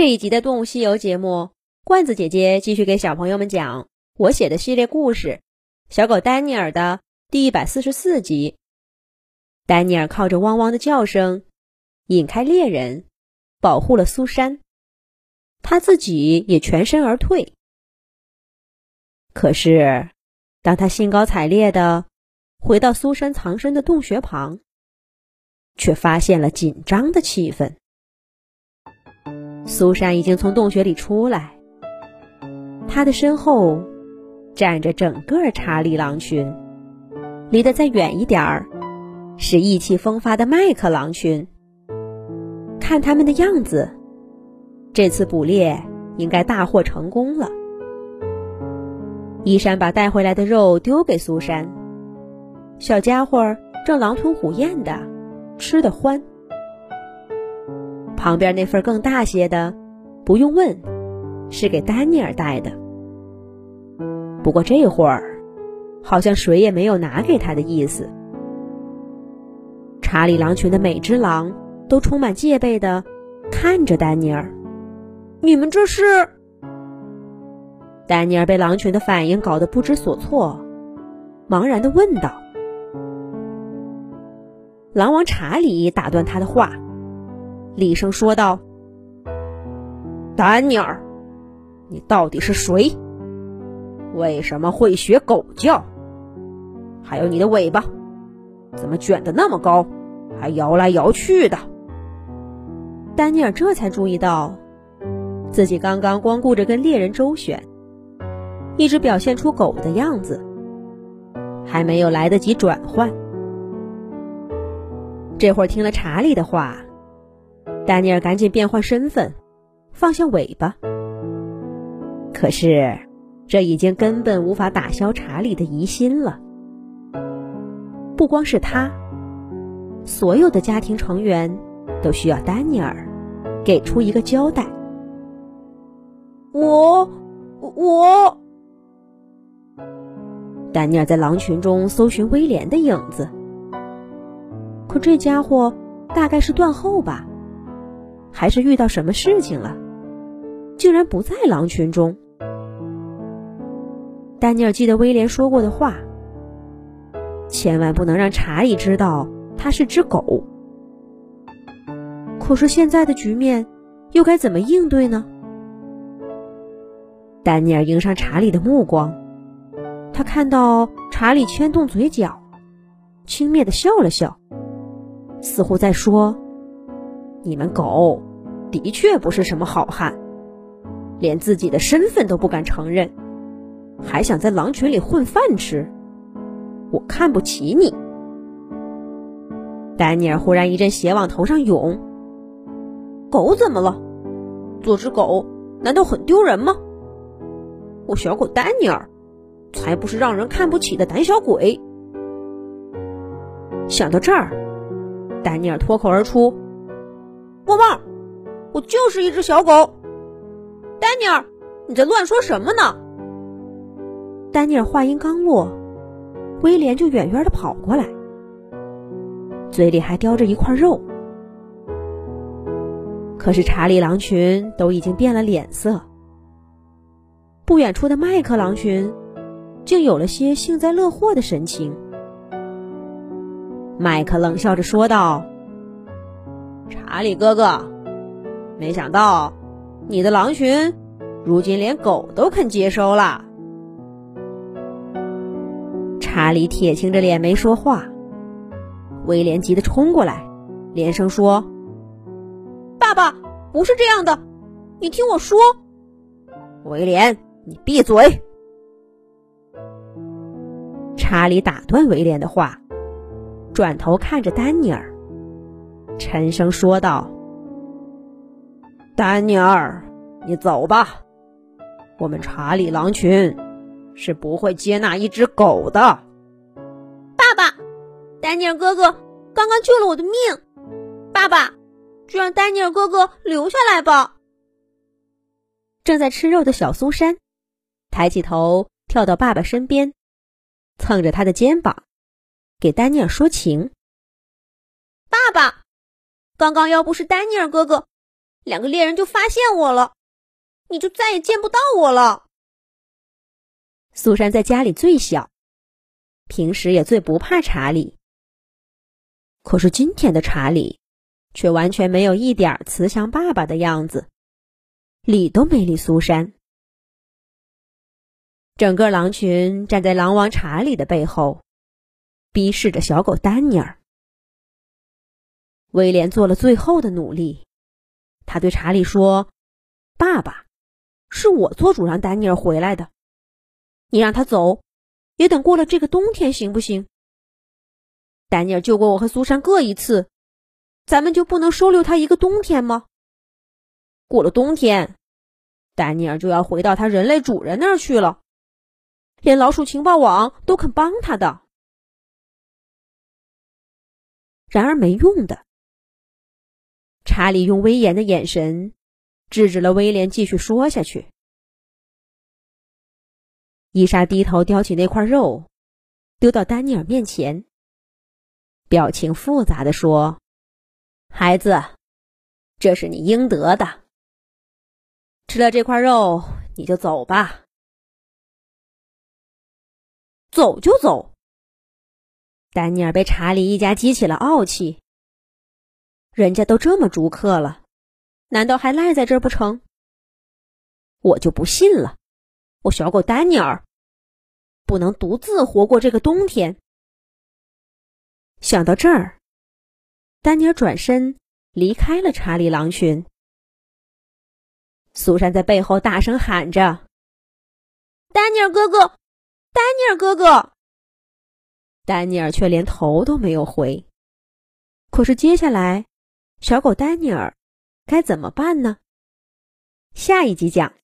这一集的《动物西游》节目，罐子姐姐继续给小朋友们讲我写的系列故事《小狗丹尼尔》的第一百四十四集。丹尼尔靠着汪汪的叫声引开猎人，保护了苏珊，他自己也全身而退。可是，当他兴高采烈的回到苏珊藏身的洞穴旁，却发现了紧张的气氛。苏珊已经从洞穴里出来，她的身后站着整个查理狼群，离得再远一点儿是意气风发的麦克狼群。看他们的样子，这次捕猎应该大获成功了。伊山把带回来的肉丢给苏珊，小家伙正狼吞虎咽的吃得欢。旁边那份更大些的，不用问，是给丹尼尔带的。不过这会儿，好像谁也没有拿给他的意思。查理狼群的每只狼都充满戒备的看着丹尼尔。你们这是？丹尼尔被狼群的反应搞得不知所措，茫然的问道。狼王查理打断他的话。厉声说道：“丹尼尔，你到底是谁？为什么会学狗叫？还有你的尾巴，怎么卷得那么高，还摇来摇去的？”丹尼尔这才注意到，自己刚刚光顾着跟猎人周旋，一直表现出狗的样子，还没有来得及转换。这会儿听了查理的话。丹尼尔赶紧变换身份，放下尾巴。可是，这已经根本无法打消查理的疑心了。不光是他，所有的家庭成员都需要丹尼尔给出一个交代。我，我……丹尼尔在狼群中搜寻威廉的影子，可这家伙大概是断后吧。还是遇到什么事情了，竟然不在狼群中。丹尼尔记得威廉说过的话：“千万不能让查理知道他是只狗。”可是现在的局面又该怎么应对呢？丹尼尔迎上查理的目光，他看到查理牵动嘴角，轻蔑的笑了笑，似乎在说。你们狗的确不是什么好汉，连自己的身份都不敢承认，还想在狼群里混饭吃，我看不起你。丹尼尔忽然一阵血往头上涌。狗怎么了？做只狗难道很丢人吗？我小狗丹尼尔才不是让人看不起的胆小鬼。想到这儿，丹尼尔脱口而出。汪汪！我就是一只小狗。丹尼尔，你在乱说什么呢？丹尼尔话音刚落，威廉就远远的跑过来，嘴里还叼着一块肉。可是查理狼群都已经变了脸色，不远处的麦克狼群竟有了些幸灾乐祸的神情。麦克冷笑着说道。查理哥哥，没想到你的狼群如今连狗都肯接收了。查理铁青着脸没说话。威廉急得冲过来，连声说：“爸爸，不是这样的，你听我说。”威廉，你闭嘴！查理打断威廉的话，转头看着丹尼尔。沉声说道：“丹尼尔，你走吧。我们查理狼群是不会接纳一只狗的。”爸爸，丹尼尔哥哥刚刚救了我的命。爸爸，就让丹尼尔哥哥留下来吧。正在吃肉的小苏珊抬起头，跳到爸爸身边，蹭着他的肩膀，给丹尼尔说情：“爸爸。”刚刚要不是丹尼尔哥哥，两个猎人就发现我了，你就再也见不到我了。苏珊在家里最小，平时也最不怕查理。可是今天的查理，却完全没有一点慈祥爸爸的样子，理都没理苏珊。整个狼群站在狼王查理的背后，逼视着小狗丹尼尔。威廉做了最后的努力，他对查理说：“爸爸，是我做主让丹尼尔回来的，你让他走，也等过了这个冬天，行不行？丹尼尔救过我和苏珊各一次，咱们就不能收留他一个冬天吗？过了冬天，丹尼尔就要回到他人类主人那儿去了。”连老鼠情报网都肯帮他的，然而没用的。查理用威严的眼神制止了威廉继续说下去。伊莎低头叼起那块肉，丢到丹尼尔面前，表情复杂的说：“孩子，这是你应得的。吃了这块肉，你就走吧。”走就走。丹尼尔被查理一家激起了傲气。人家都这么逐客了，难道还赖在这儿不成？我就不信了，我小狗丹尼尔不能独自活过这个冬天。想到这儿，丹尼尔转身离开了查理狼群。苏珊在背后大声喊着：“丹尼尔哥哥！”丹尼尔哥哥，丹尼尔却连头都没有回。可是接下来，小狗丹尼尔该怎么办呢？下一集讲。